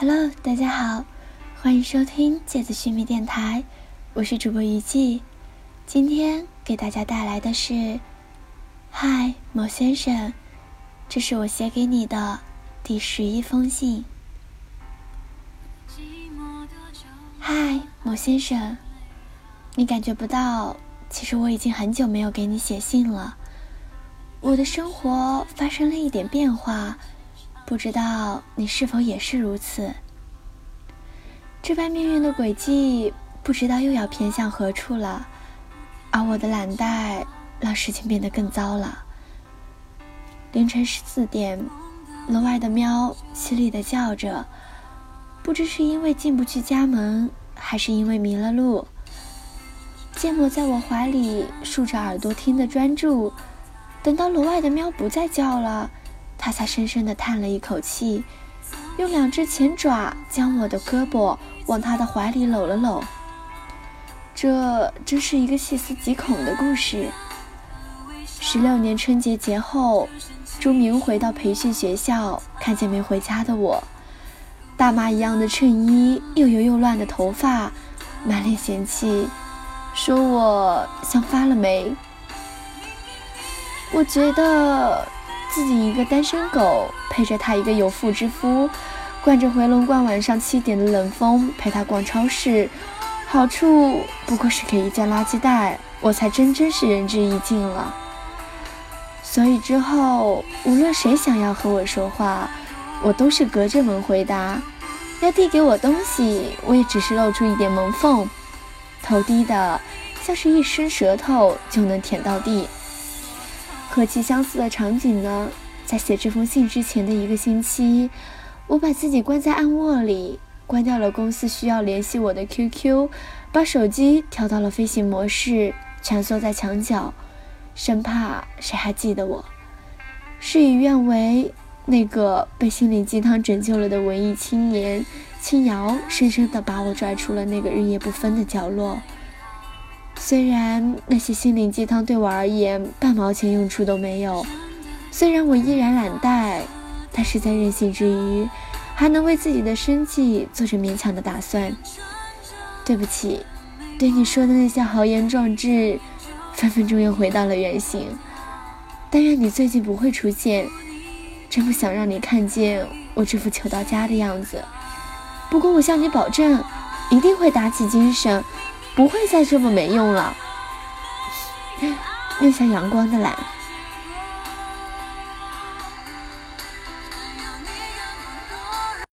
Hello，大家好，欢迎收听芥子须弥电台，我是主播于季，今天给大家带来的是，嗨，某先生，这是我写给你的第十一封信。嗨，某先生，你感觉不到，其实我已经很久没有给你写信了。我的生活发生了一点变化，不知道你是否也是如此。这般命运的轨迹，不知道又要偏向何处了。而我的懒怠，让事情变得更糟了。凌晨十四点，楼外的喵凄厉的叫着。不知是因为进不去家门，还是因为迷了路。芥末在我怀里竖着耳朵听得专注，等到楼外的喵不再叫了，他才深深地叹了一口气，用两只前爪将我的胳膊往他的怀里搂了搂。这真是一个细思极恐的故事。十六年春节节后，朱明回到培训学校，看见没回家的我。大妈一样的衬衣，又油又乱的头发，满脸嫌弃，说我像发了霉。我觉得自己一个单身狗，陪着他一个有妇之夫，惯着回龙观晚上七点的冷风，陪他逛超市，好处不过是给一件垃圾袋，我才真真是仁至义尽了。所以之后，无论谁想要和我说话。我都是隔着门回答，要递给我东西，我也只是露出一点门缝，头低的像是一伸舌头就能舔到地。和其相似的场景呢，在写这封信之前的一个星期，我把自己关在暗卧里，关掉了公司需要联系我的 QQ，把手机调到了飞行模式，蜷缩在墙角，生怕谁还记得我。事与愿违。那个被心灵鸡汤拯救了的文艺青年青瑶，深深地把我拽出了那个日夜不分的角落。虽然那些心灵鸡汤对我而言半毛钱用处都没有，虽然我依然懒怠，但是在任性之余，还能为自己的生计做着勉强的打算。对不起，对你说的那些豪言壮志，分分钟又回到了原形。但愿你最近不会出现。真不想让你看见我这副求到家的样子，不过我向你保证，一定会打起精神，不会再这么没用了。面向阳光的蓝。